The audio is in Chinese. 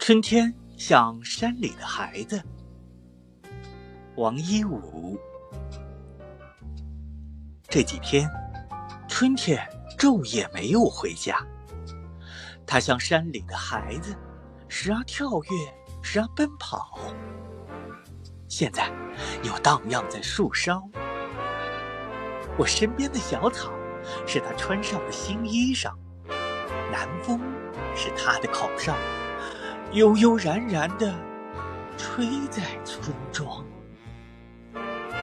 春天像山里的孩子，王一武。这几天，春天昼夜没有回家。他像山里的孩子，时而跳跃，时而奔跑。现在又荡漾在树梢。我身边的小草，是他穿上的新衣裳。南风是他的口哨。悠悠然然地吹在村。